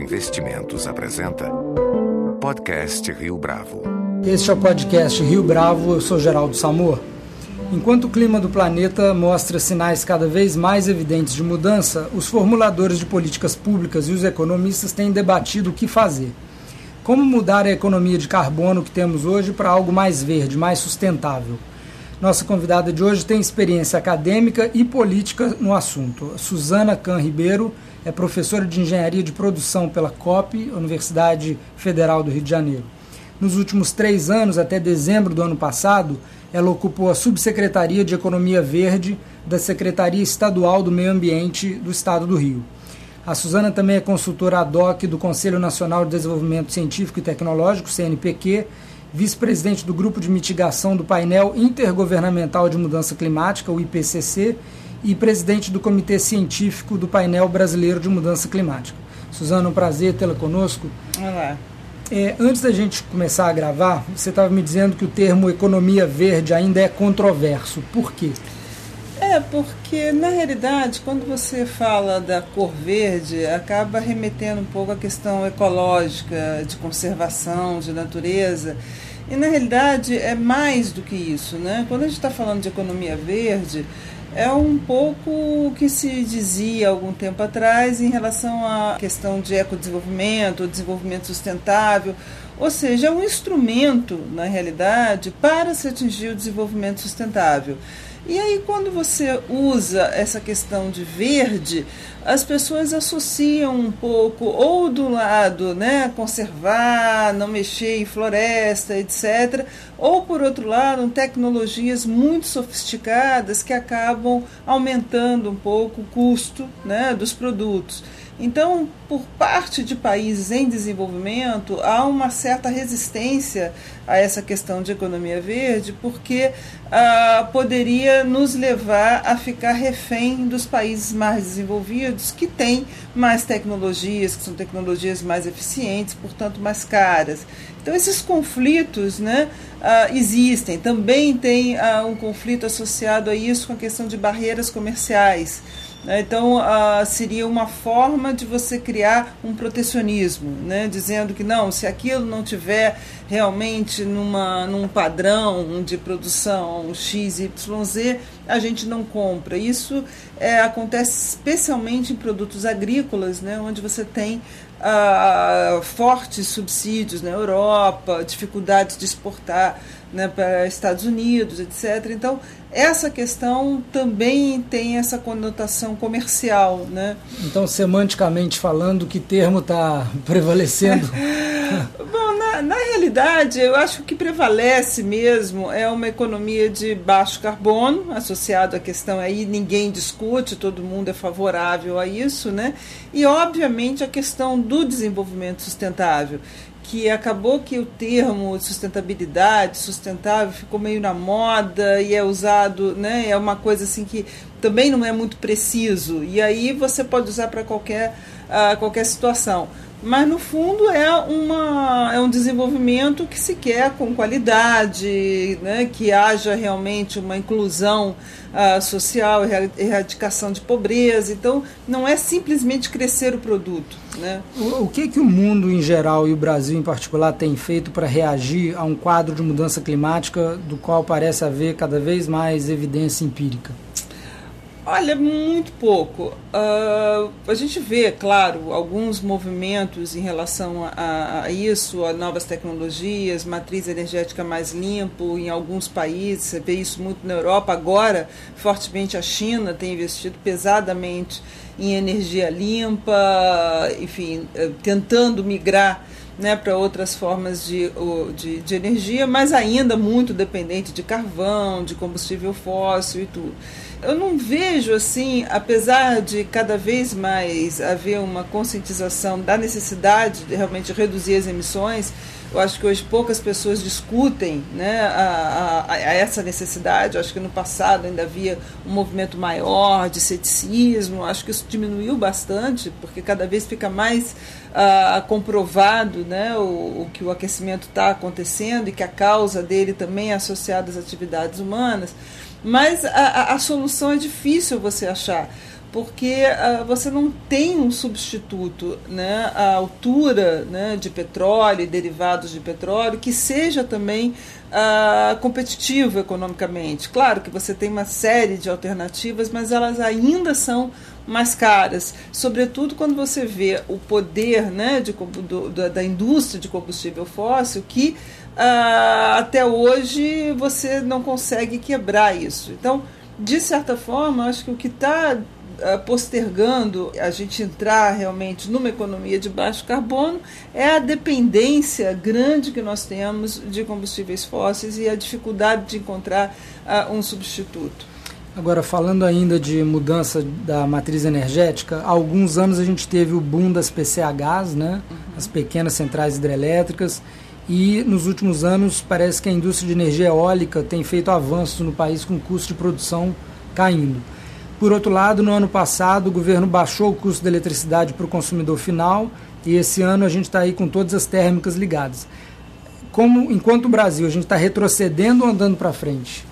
Investimentos apresenta Podcast Rio Bravo. Este é o podcast Rio Bravo, eu sou Geraldo Samor. Enquanto o clima do planeta mostra sinais cada vez mais evidentes de mudança, os formuladores de políticas públicas e os economistas têm debatido o que fazer. Como mudar a economia de carbono que temos hoje para algo mais verde, mais sustentável? Nossa convidada de hoje tem experiência acadêmica e política no assunto. Suzana Can Ribeiro é professora de engenharia de produção pela COP, Universidade Federal do Rio de Janeiro. Nos últimos três anos, até dezembro do ano passado, ela ocupou a Subsecretaria de Economia Verde da Secretaria Estadual do Meio Ambiente do Estado do Rio. A Suzana também é consultora ad hoc do Conselho Nacional de Desenvolvimento Científico e Tecnológico, CNPq, vice-presidente do Grupo de Mitigação do Painel Intergovernamental de Mudança Climática, o IPCC, e presidente do Comitê Científico do Painel Brasileiro de Mudança Climática. Suzana, um prazer tê-la conosco. Olá. É, antes da gente começar a gravar, você estava me dizendo que o termo economia verde ainda é controverso. Por quê? É, porque na realidade, quando você fala da cor verde, acaba remetendo um pouco à questão ecológica, de conservação, de natureza. E na realidade é mais do que isso, né? Quando a gente está falando de economia verde, é um pouco o que se dizia algum tempo atrás em relação à questão de ecodesenvolvimento, desenvolvimento sustentável, ou seja, é um instrumento, na realidade, para se atingir o desenvolvimento sustentável. E aí, quando você usa essa questão de verde, as pessoas associam um pouco, ou do lado, né, conservar, não mexer em floresta, etc., ou por outro lado, tecnologias muito sofisticadas que acabam aumentando um pouco o custo né, dos produtos. Então, por parte de países em desenvolvimento, há uma certa resistência a essa questão de economia verde, porque ah, poderia nos levar a ficar refém dos países mais desenvolvidos, que têm mais tecnologias, que são tecnologias mais eficientes, portanto mais caras. Então, esses conflitos né, ah, existem. Também tem ah, um conflito associado a isso com a questão de barreiras comerciais. Né? Então, uh, seria uma forma de você criar um protecionismo, né? dizendo que não, se aquilo não tiver realmente numa, num padrão de produção XYZ, a gente não compra. Isso é, acontece especialmente em produtos agrícolas, né? onde você tem uh, fortes subsídios na Europa, dificuldades de exportar né, para Estados Unidos, etc. Então, essa questão também tem essa conotação comercial. Né? Então, semanticamente falando, que termo está prevalecendo? Bom, na, na realidade, eu acho que o que prevalece mesmo é uma economia de baixo carbono, associado à questão aí, ninguém discute, todo mundo é favorável a isso, né? E, obviamente, a questão do desenvolvimento sustentável que acabou que o termo sustentabilidade, sustentável, ficou meio na moda e é usado, né? É uma coisa assim que também não é muito preciso. E aí você pode usar para qualquer, uh, qualquer situação mas no fundo é, uma, é um desenvolvimento que se quer com qualidade, né, que haja realmente uma inclusão uh, social, erradicação de pobreza. Então, não é simplesmente crescer o produto. Né? O, o que, que o mundo em geral e o Brasil em particular tem feito para reagir a um quadro de mudança climática do qual parece haver cada vez mais evidência empírica? Olha, muito pouco. Uh, a gente vê, claro, alguns movimentos em relação a, a, isso, a novas tecnologias, matriz energética mais limpo em alguns países, você vê isso muito na Europa. Agora, fortemente a China tem investido pesadamente em energia limpa, enfim, eh, tentando migrar né, para outras formas de, de, de energia, mas ainda muito dependente de carvão, de combustível fóssil e tudo eu não vejo assim, apesar de cada vez mais haver uma conscientização da necessidade de realmente reduzir as emissões, eu acho que hoje poucas pessoas discutem né, a, a, a, essa necessidade. Eu acho que no passado ainda havia um movimento maior de ceticismo. Acho que isso diminuiu bastante, porque cada vez fica mais uh, comprovado né, o, o, que o aquecimento está acontecendo e que a causa dele também é associada às atividades humanas. Mas a, a, solução é difícil você achar porque uh, você não tem um substituto né, à altura né, de petróleo e derivados de petróleo que seja também uh, competitivo economicamente. Claro que você tem uma série de alternativas, mas elas ainda são mais caras, sobretudo quando você vê o poder né, de, do, da indústria de combustível fóssil que uh, até hoje você não consegue quebrar isso. Então, de certa forma, acho que o que está uh, postergando a gente entrar realmente numa economia de baixo carbono é a dependência grande que nós temos de combustíveis fósseis e a dificuldade de encontrar uh, um substituto. Agora, falando ainda de mudança da matriz energética, há alguns anos a gente teve o boom das PCHs, né? As pequenas centrais hidrelétricas, e nos últimos anos parece que a indústria de energia eólica tem feito avanços no país com o custo de produção caindo. Por outro lado, no ano passado, o governo baixou o custo da eletricidade para o consumidor final e esse ano a gente está aí com todas as térmicas ligadas. Como, enquanto o Brasil, a gente está retrocedendo ou andando para frente?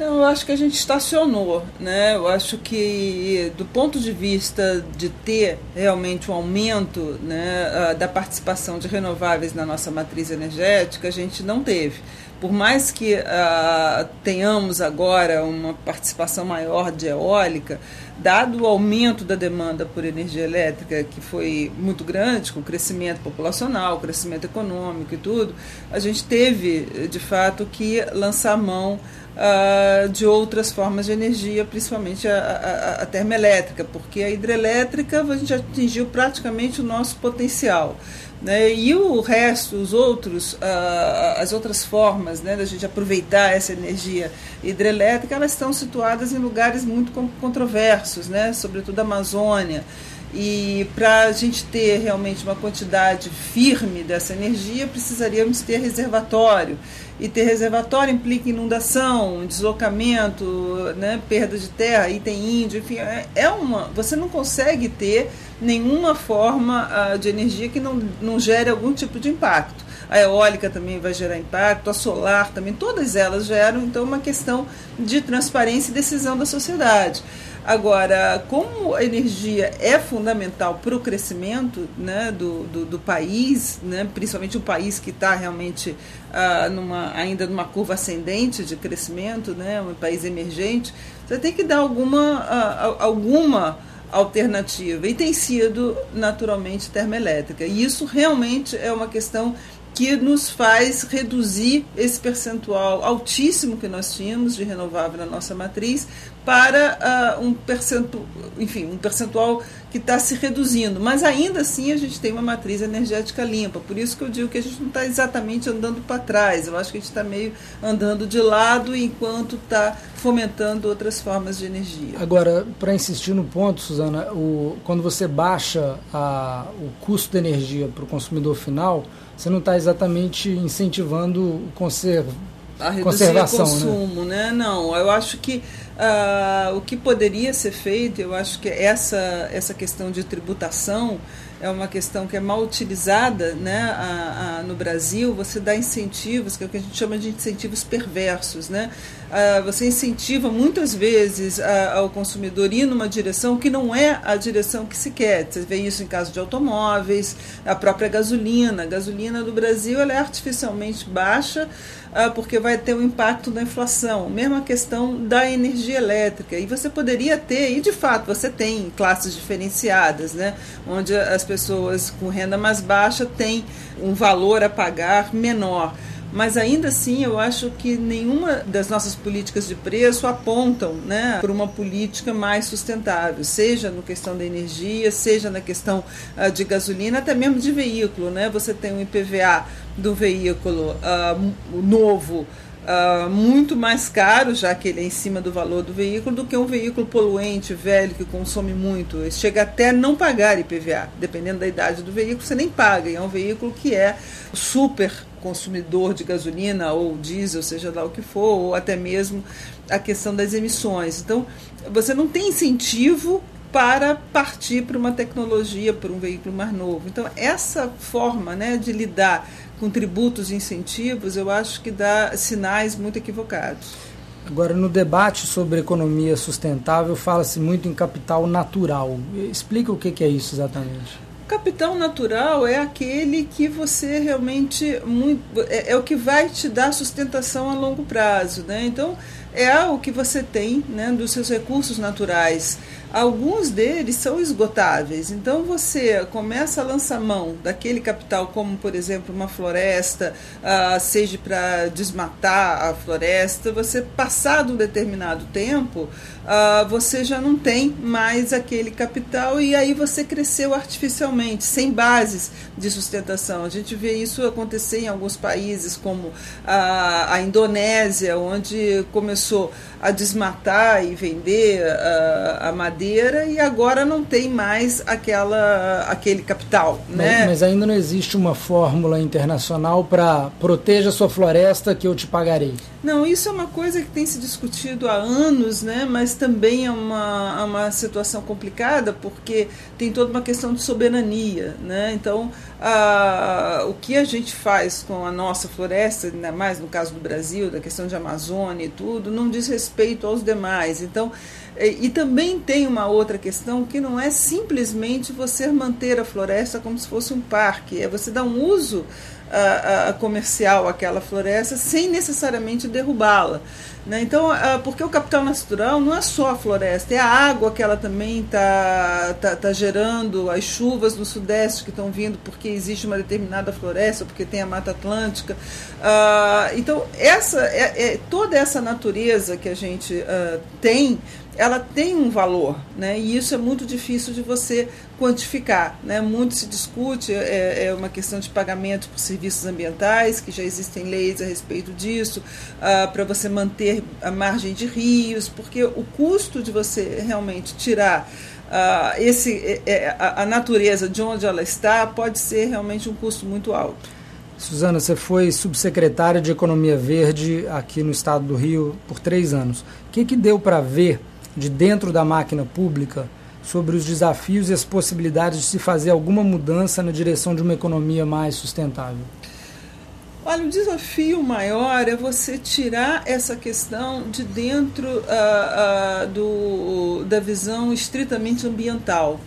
Não, eu acho que a gente estacionou, né? Eu acho que do ponto de vista de ter realmente um aumento né, da participação de renováveis na nossa matriz energética, a gente não teve. Por mais que uh, tenhamos agora uma participação maior de eólica, dado o aumento da demanda por energia elétrica, que foi muito grande, com o crescimento populacional, o crescimento econômico e tudo, a gente teve, de fato, que lançar mão uh, de outras formas de energia, principalmente a, a, a, termoelétrica, porque a hidrelétrica a gente atingiu praticamente o nosso potencial. Né? E o resto, os outros, uh, as outras formas né, da gente aproveitar essa energia hidrelétrica, elas estão situadas em lugares muito controversos, né? sobretudo a Amazônia. E para a gente ter realmente uma quantidade firme dessa energia, precisaríamos ter reservatório. E ter reservatório implica inundação, deslocamento, né, perda de terra, e tem índio, enfim, é, é uma. Você não consegue ter nenhuma forma uh, de energia que não, não gere algum tipo de impacto. A eólica também vai gerar impacto, a solar também, todas elas geram, então, uma questão de transparência e decisão da sociedade. Agora, como a energia é fundamental para o crescimento né, do, do, do, país, né, principalmente o país que está realmente uh, numa, ainda numa curva ascendente de crescimento, né, um país emergente, você tem que dar alguma, uh, alguma alternativa. E tem sido, naturalmente, termoelétrica. E isso realmente é uma questão que nos faz reduzir esse percentual altíssimo que nós tínhamos de renovável na nossa matriz para uh, um percentual, enfim, um percentual que está se reduzindo. Mas ainda assim a gente tem uma matriz energética limpa. Por isso que eu digo que a gente não está exatamente andando para trás. Eu acho que a gente está meio andando de lado enquanto está fomentando outras formas de energia. Agora, para insistir no ponto, Suzana, o, quando você baixa a, o custo da energia para o consumidor final, você não está exatamente incentivando o conserv... a conservação, o né? consumo, né? né? Não, eu acho que uh, o que poderia ser feito, eu acho que essa, essa questão de tributação é uma questão que é mal utilizada né, a, a, no Brasil. Você dá incentivos, que é o que a gente chama de incentivos perversos. Né? Uh, você incentiva muitas vezes a, ao consumidor ir numa direção que não é a direção que se quer. Você vê isso em caso de automóveis, a própria gasolina. A gasolina do Brasil ela é artificialmente baixa uh, porque vai ter um impacto da inflação. Mesma questão da energia elétrica. E você poderia ter, e de fato você tem classes diferenciadas, né? onde as pessoas com renda mais baixa têm um valor a pagar menor. Mas ainda assim, eu acho que nenhuma das nossas políticas de preço apontam né, para uma política mais sustentável, seja na questão da energia, seja na questão uh, de gasolina, até mesmo de veículo. Né? Você tem um IPVA do veículo uh, novo uh, muito mais caro, já que ele é em cima do valor do veículo, do que um veículo poluente, velho, que consome muito. Chega até não pagar IPVA. Dependendo da idade do veículo, você nem paga. E é um veículo que é super consumidor de gasolina ou diesel, seja lá o que for, ou até mesmo a questão das emissões. Então, você não tem incentivo para partir para uma tecnologia, para um veículo mais novo. Então, essa forma né, de lidar com tributos e incentivos, eu acho que dá sinais muito equivocados. Agora, no debate sobre economia sustentável, fala-se muito em capital natural. Explica o que é isso exatamente. Capital natural é aquele que você realmente muito, é, é, o que vai te dar sustentação a longo prazo, né? Então é o que você tem, né, dos seus recursos naturais. Alguns deles são esgotáveis, então você começa a lançar mão daquele capital, como por exemplo uma floresta, uh, seja para desmatar a floresta, você passado um determinado tempo, uh, você já não tem mais aquele capital e aí você cresceu artificialmente, sem bases de sustentação. A gente vê isso acontecer em alguns países, como a, a Indonésia, onde começou a desmatar e vender a, a madeira e agora não tem mais aquela, aquele capital. Né? Mas, mas ainda não existe uma fórmula internacional para proteja sua floresta que eu te pagarei. Não, isso é uma coisa que tem se discutido há anos, né? mas também é uma, é uma situação complicada porque tem toda uma questão de soberania. Né? Então, a, o que a gente faz com a nossa floresta, ainda mais no caso do Brasil, da questão de Amazônia e tudo, não diz respeito aos demais. Então, e, e também tem uma outra questão que não é simplesmente você manter a floresta como se fosse um parque, é você dar um uso comercial àquela floresta sem necessariamente derrubá-la. Né? Então, porque o capital natural não é só a floresta, é a água que ela também está tá, tá gerando, as chuvas no sudeste que estão vindo porque existe uma determinada floresta, porque tem a Mata Atlântica. Uh, então, essa, é, é, toda essa natureza que a gente uh, tem ela tem um valor, né? E isso é muito difícil de você quantificar, né? Muito se discute é, é uma questão de pagamento por serviços ambientais, que já existem leis a respeito disso, para você manter a margem de rios, porque o custo de você realmente tirar uh, esse, é, é, a, a natureza de onde ela está pode ser realmente um custo muito alto. Suzana, você foi subsecretária de Economia Verde aqui no estado do Rio por três anos. O que, que deu para ver de dentro da máquina pública sobre os desafios e as possibilidades de se fazer alguma mudança na direção de uma economia mais sustentável? Olha, o desafio maior é você tirar essa questão de dentro uh, uh, do, da visão estritamente ambiental.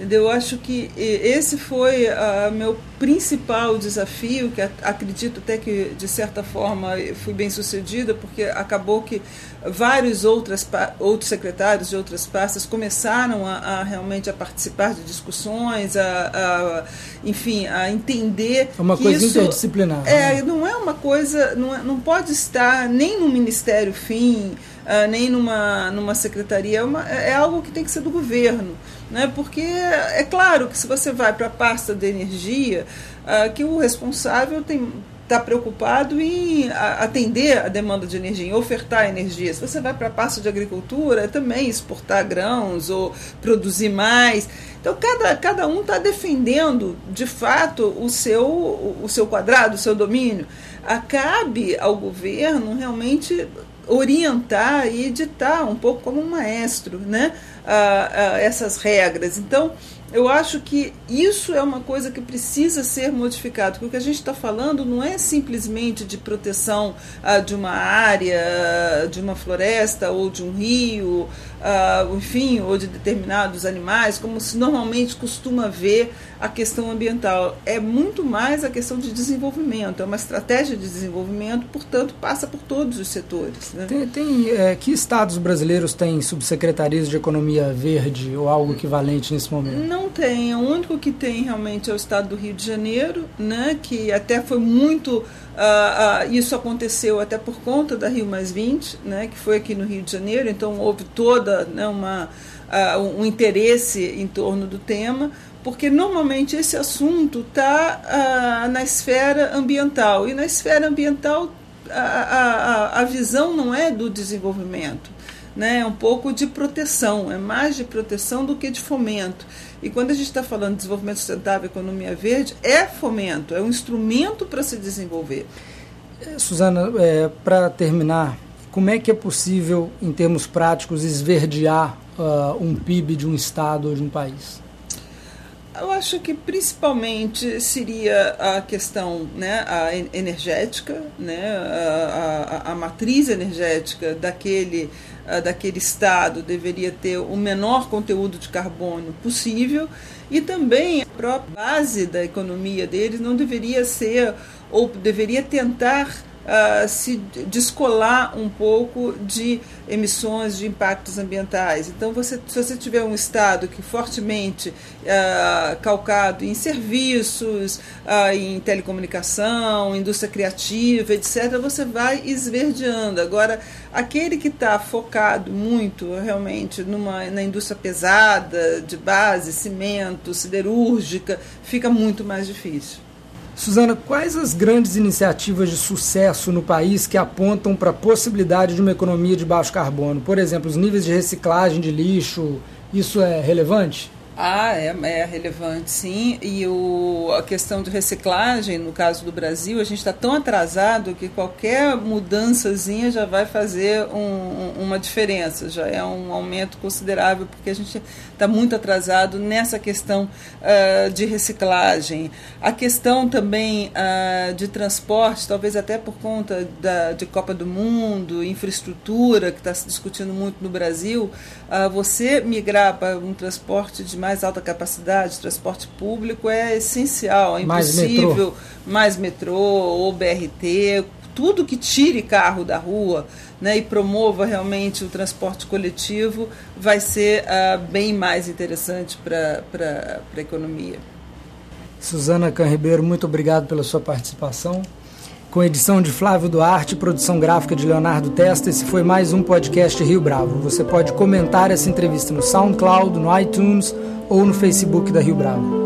Entendeu? Eu acho que esse foi uh, meu principal desafio, que acredito até que, de certa forma, fui bem sucedida, porque acabou que vários outras, outros secretários de outras pastas começaram a, a realmente a participar de discussões, a, a enfim, a entender. É uma coisa isso, interdisciplinar. É, né? não é uma coisa, não, é, não pode estar nem no Ministério Fim, uh, nem numa, numa secretaria, é, uma, é algo que tem que ser do governo né? porque é claro que se você vai para a pasta de energia, uh, que o responsável tem está preocupado em atender a demanda de energia, em ofertar energia. Se você vai para a pasta de agricultura, é também exportar grãos ou produzir mais. Então, cada, cada um está defendendo, de fato, o seu, o seu quadrado, o seu domínio. Cabe ao governo realmente orientar e editar um pouco como um maestro, né? Ah, ah, essas regras. Então, eu acho que isso é uma coisa que precisa ser modificado, porque o que a gente está falando não é simplesmente de proteção ah, de uma área, de uma floresta ou de um rio, ah, enfim, ou de determinados animais, como se normalmente costuma ver a questão ambiental. É muito mais a questão de desenvolvimento, é uma estratégia de desenvolvimento, portanto, passa por todos os setores. Né? Tem, tem é, que estados brasileiros têm subsecretarias de economia verde ou algo equivalente nesse momento? Não não tem. O único que tem realmente é o estado do Rio de Janeiro, né, que até foi muito. Uh, uh, isso aconteceu até por conta da Rio Mais 20, né, que foi aqui no Rio de Janeiro, então houve toda né, uma, uh, um interesse em torno do tema, porque normalmente esse assunto está na esfera ambiental, e na esfera ambiental a, a, a visão não é do desenvolvimento né, é um pouco de proteção, é mais de proteção do que de fomento. E quando a gente está falando de desenvolvimento sustentável, economia verde, é fomento, é um instrumento para se desenvolver. É, Suzana, é, para terminar, como é que é possível, em termos práticos, esverdear uh, um PIB de um estado ou de um país? Eu acho que principalmente seria a questão né, a energética, né, a, a, a matriz energética daquele, daquele estado deveria ter o menor conteúdo de carbono possível e também a própria base da economia deles não deveria ser ou deveria tentar uh, se descolar um pouco de emissões de impactos ambientais. Então, você, se você tiver um Estado que fortemente uh, calcado em serviços, uh, em telecomunicação, indústria criativa, etc., você vai esverdeando. Agora, aquele que está focado muito realmente numa, na indústria pesada, de base, cimento, siderúrgica, fica muito mais difícil. Suzana, quais as grandes iniciativas de sucesso no país que apontam para a possibilidade de uma economia de baixo carbono? Por exemplo, os níveis de reciclagem de lixo, isso é relevante? Ah, é, é relevante, sim. E o, a questão de reciclagem, no caso do Brasil, a gente está tão atrasado que qualquer mudançazinha já vai fazer um, uma diferença, já é um aumento considerável, porque a gente está muito atrasado nessa questão uh, de reciclagem. A questão também uh, de transporte, talvez até por conta da, de Copa do Mundo, infraestrutura, que está se discutindo muito no Brasil, uh, você migrar para um transporte de mais mais alta capacidade, transporte público é essencial, é impossível. Mais metrô, mais metrô ou BRT, tudo que tire carro da rua né, e promova realmente o transporte coletivo vai ser uh, bem mais interessante para a economia. Suzana Can Ribeiro, muito obrigado pela sua participação. Com edição de Flávio Duarte, produção gráfica de Leonardo Testa, esse foi mais um podcast Rio Bravo. Você pode comentar essa entrevista no SoundCloud, no iTunes ou no Facebook da Rio Bravo.